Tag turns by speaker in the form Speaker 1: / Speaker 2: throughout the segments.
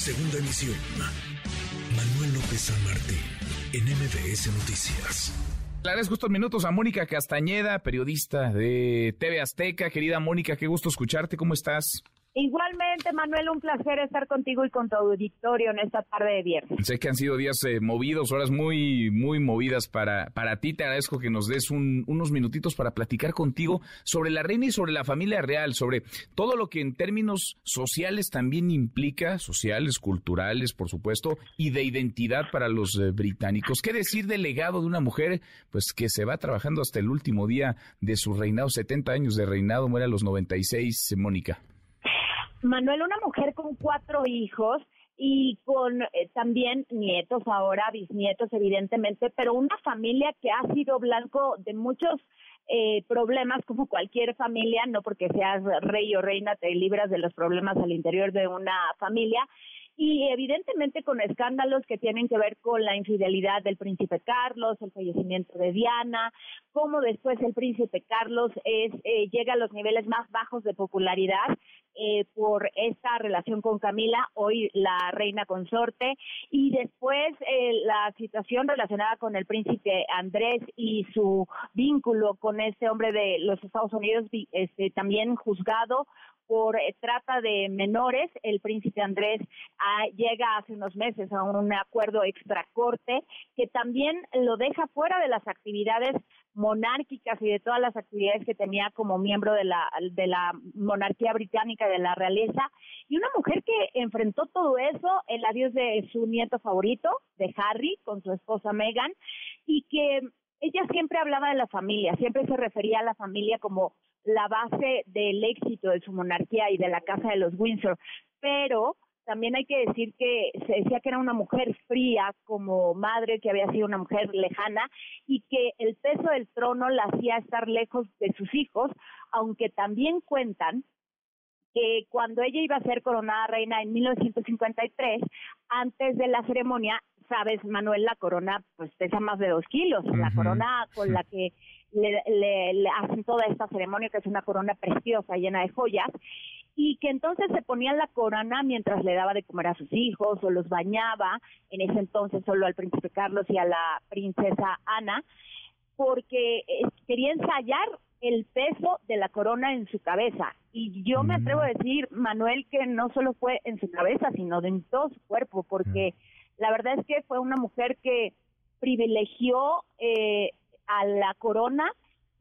Speaker 1: Segunda emisión. Manuel López San Martín, en MBS Noticias.
Speaker 2: Le agradezco estos minutos a Mónica Castañeda, periodista de TV Azteca. Querida Mónica, qué gusto escucharte. ¿Cómo estás?
Speaker 3: Igualmente, Manuel, un placer estar contigo y con tu auditorio en esta tarde de viernes.
Speaker 2: Sé que han sido días eh, movidos, horas muy, muy movidas para, para ti. Te agradezco que nos des unos minutitos para platicar contigo sobre la reina y sobre la familia real, sobre todo lo que en términos sociales también implica, sociales, culturales, por supuesto, y de identidad para los eh, británicos. ¿Qué decir del legado de una mujer pues que se va trabajando hasta el último día de su reinado, 70 años de reinado, muere a los 96, Mónica?
Speaker 3: Manuel, una mujer con cuatro hijos y con eh, también nietos ahora, bisnietos evidentemente, pero una familia que ha sido blanco de muchos eh, problemas como cualquier familia, no porque seas rey o reina te libras de los problemas al interior de una familia, y evidentemente con escándalos que tienen que ver con la infidelidad del príncipe Carlos, el fallecimiento de Diana, cómo después el príncipe Carlos es, eh, llega a los niveles más bajos de popularidad eh, por esta relación con Camila, hoy la reina consorte, y después eh, la situación relacionada con el príncipe Andrés y su vínculo con este hombre de los Estados Unidos, este, también juzgado por eh, trata de menores. El príncipe Andrés ah, llega hace unos meses a un acuerdo extracorte que también lo deja fuera de las actividades monárquicas y de todas las actividades que tenía como miembro de la, de la monarquía británica, de la realeza, y una mujer que enfrentó todo eso, el adiós de su nieto favorito, de Harry, con su esposa Meghan, y que ella siempre hablaba de la familia, siempre se refería a la familia como la base del éxito de su monarquía y de la casa de los Windsor, pero también hay que decir que se decía que era una mujer fría como madre, que había sido una mujer lejana y que el peso del trono la hacía estar lejos de sus hijos, aunque también cuentan que cuando ella iba a ser coronada reina en 1953, antes de la ceremonia, sabes, Manuel, la corona pues pesa más de dos kilos, la corona con la que le, hacen toda esta ceremonia, que es una corona preciosa, llena de joyas, y que entonces se ponía la corona mientras le daba de comer a sus hijos o los bañaba, en ese entonces solo al príncipe Carlos y a la princesa Ana, porque eh, quería ensayar el peso de la corona en su cabeza. Y yo me atrevo a mm. decir, Manuel, que no solo fue en su cabeza, sino en todo su cuerpo, porque mm. la verdad es que fue una mujer que privilegió eh, a la corona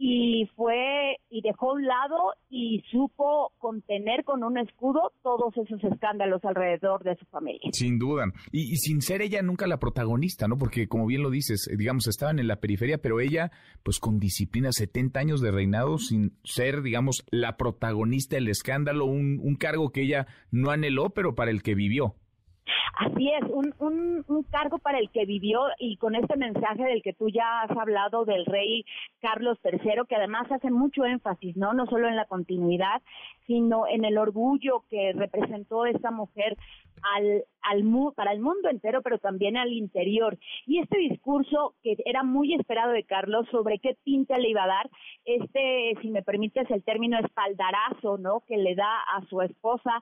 Speaker 3: y fue y dejó a un lado y supo contener con un escudo todos esos escándalos alrededor de su familia.
Speaker 2: Sin duda. Y, sin ser ella nunca la protagonista, ¿no? Porque como bien lo dices, eh, digamos, estaban en la periferia, pero ella, pues con disciplina, 70 años de reinado, sin ser, digamos, la protagonista del escándalo, un, un cargo que ella no anheló, pero para el que vivió.
Speaker 3: Así es, un, un, un, cargo para el que vivió y con este mensaje del que tú ya has hablado del rey Carlos III, que además hace mucho énfasis, ¿no? No solo en la continuidad, sino en el orgullo que representó esta mujer al, al para el mundo entero, pero también al interior. Y este discurso que era muy esperado de Carlos sobre qué tinta le iba a dar, este, si me permites el término espaldarazo, ¿no? Que le da a su esposa,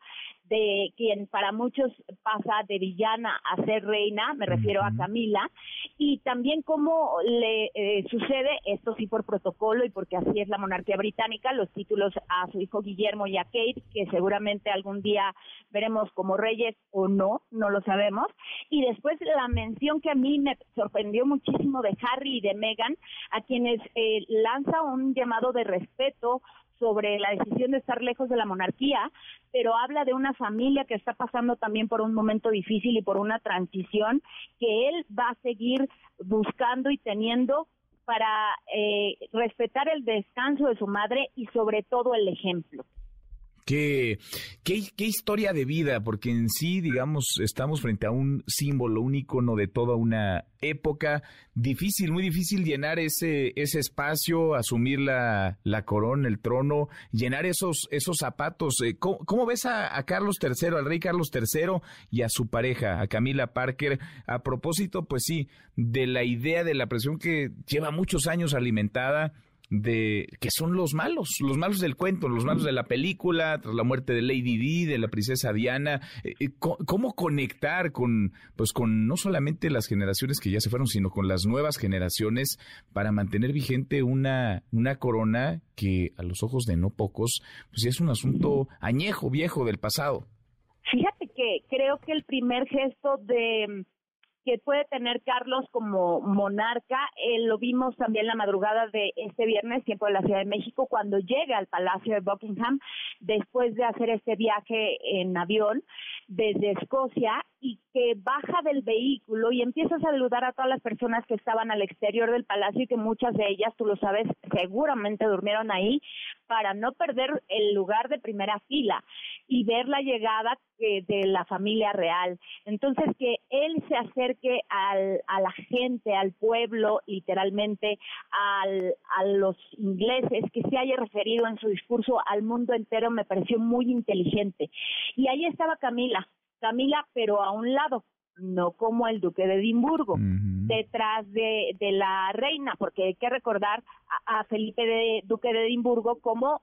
Speaker 3: de quien para muchos pasa de villana a ser reina, me refiero a Camila, y también cómo le eh, sucede, esto sí por protocolo y porque así es la monarquía británica, los títulos a su hijo Guillermo y a Kate, que seguramente algún día veremos como reyes o no, no lo sabemos. Y después la mención que a mí me sorprendió muchísimo de Harry y de Meghan, a quienes eh, lanza un llamado de respeto sobre la decisión de estar lejos de la monarquía, pero habla de una familia que está pasando también por un momento difícil y por una transición que él va a seguir buscando y teniendo para eh, respetar el descanso de su madre y sobre todo el ejemplo.
Speaker 2: Qué, qué, historia de vida, porque en sí, digamos, estamos frente a un símbolo, un icono de toda una época. Difícil, muy difícil llenar ese, ese espacio, asumir la, la corona, el trono, llenar esos, esos zapatos. Eh, ¿Cómo, ves a, a, Carlos III, al rey Carlos III y a su pareja, a Camila Parker? A propósito, pues sí, de la idea de la presión que lleva muchos años alimentada de que son los malos, los malos del cuento, los malos de la película, tras la muerte de Lady Di, de la princesa Diana, eh, eh, cómo conectar con pues con no solamente las generaciones que ya se fueron, sino con las nuevas generaciones para mantener vigente una una corona que a los ojos de no pocos pues es un asunto añejo, viejo del pasado.
Speaker 3: Fíjate que creo que el primer gesto de que puede tener Carlos como monarca. Eh, lo vimos también la madrugada de este viernes, tiempo de la Ciudad de México, cuando llega al Palacio de Buckingham, después de hacer este viaje en avión desde Escocia y que baja del vehículo y empieza a saludar a todas las personas que estaban al exterior del palacio y que muchas de ellas, tú lo sabes, seguramente durmieron ahí para no perder el lugar de primera fila y ver la llegada de la familia real. Entonces, que él se acerque al, a la gente, al pueblo, literalmente, al, a los ingleses, que se haya referido en su discurso al mundo entero, me pareció muy inteligente. Y ahí estaba Camila, Camila, pero a un lado, no como el duque de Edimburgo, detrás de, de, la reina, porque hay que recordar a, Felipe de duque de Edimburgo como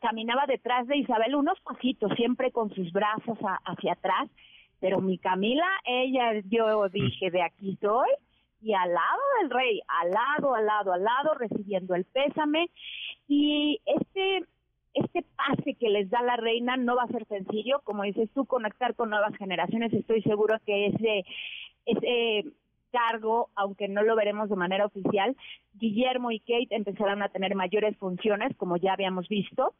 Speaker 3: caminaba detrás de Isabel unos pasitos, siempre con sus brazos hacia atrás, pero mi Camila, ella, yo dije, de aquí soy, y al lado del rey, al lado, al lado, al lado, recibiendo el pésame, y este este pase que les da la reina no va a ser sencillo, como dices tú, conectar con nuevas generaciones. Estoy seguro que ese, ese cargo, aunque no lo veremos de manera oficial, Guillermo y Kate empezarán a tener mayores funciones, como ya habíamos visto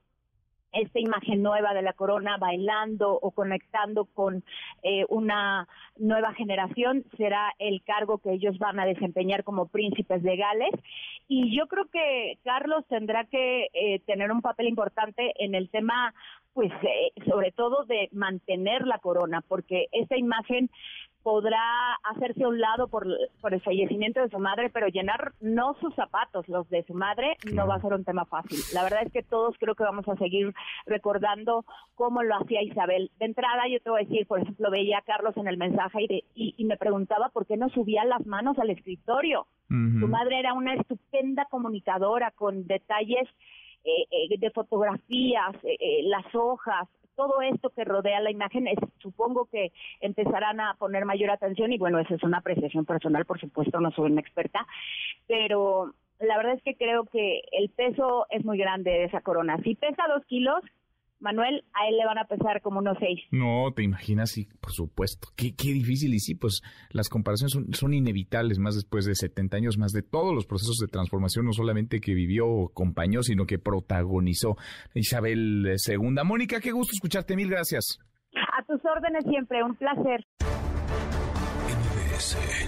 Speaker 3: esta imagen nueva de la corona bailando o conectando con eh, una nueva generación será el cargo que ellos van a desempeñar como príncipes de Gales y yo creo que Carlos tendrá que eh, tener un papel importante en el tema pues eh, sobre todo de mantener la corona porque esta imagen podrá hacerse a un lado por, por el fallecimiento de su madre, pero llenar no sus zapatos, los de su madre, no va a ser un tema fácil. La verdad es que todos creo que vamos a seguir recordando cómo lo hacía Isabel. De entrada, yo te voy a decir, por ejemplo, veía a Carlos en el mensaje y, y, me preguntaba por qué no subía las manos al escritorio. Su madre era una estupenda comunicadora con detalles de fotografías, eh, las hojas, todo esto que rodea la imagen, supongo que empezarán a poner mayor atención y bueno, esa es una apreciación personal, por supuesto, no soy una experta, pero la verdad es que creo que el peso es muy grande de esa corona. Si pesa dos kilos, Manuel, a él le van a pesar como unos seis.
Speaker 2: No, te imaginas, sí, por supuesto. Qué, qué difícil. Y sí, pues las comparaciones son, son, inevitables, más después de 70 años, más de todos los procesos de transformación, no solamente que vivió o acompañó, sino que protagonizó Isabel II. Mónica, qué gusto escucharte. Mil gracias.
Speaker 3: A tus órdenes siempre, un placer.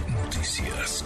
Speaker 1: Noticias.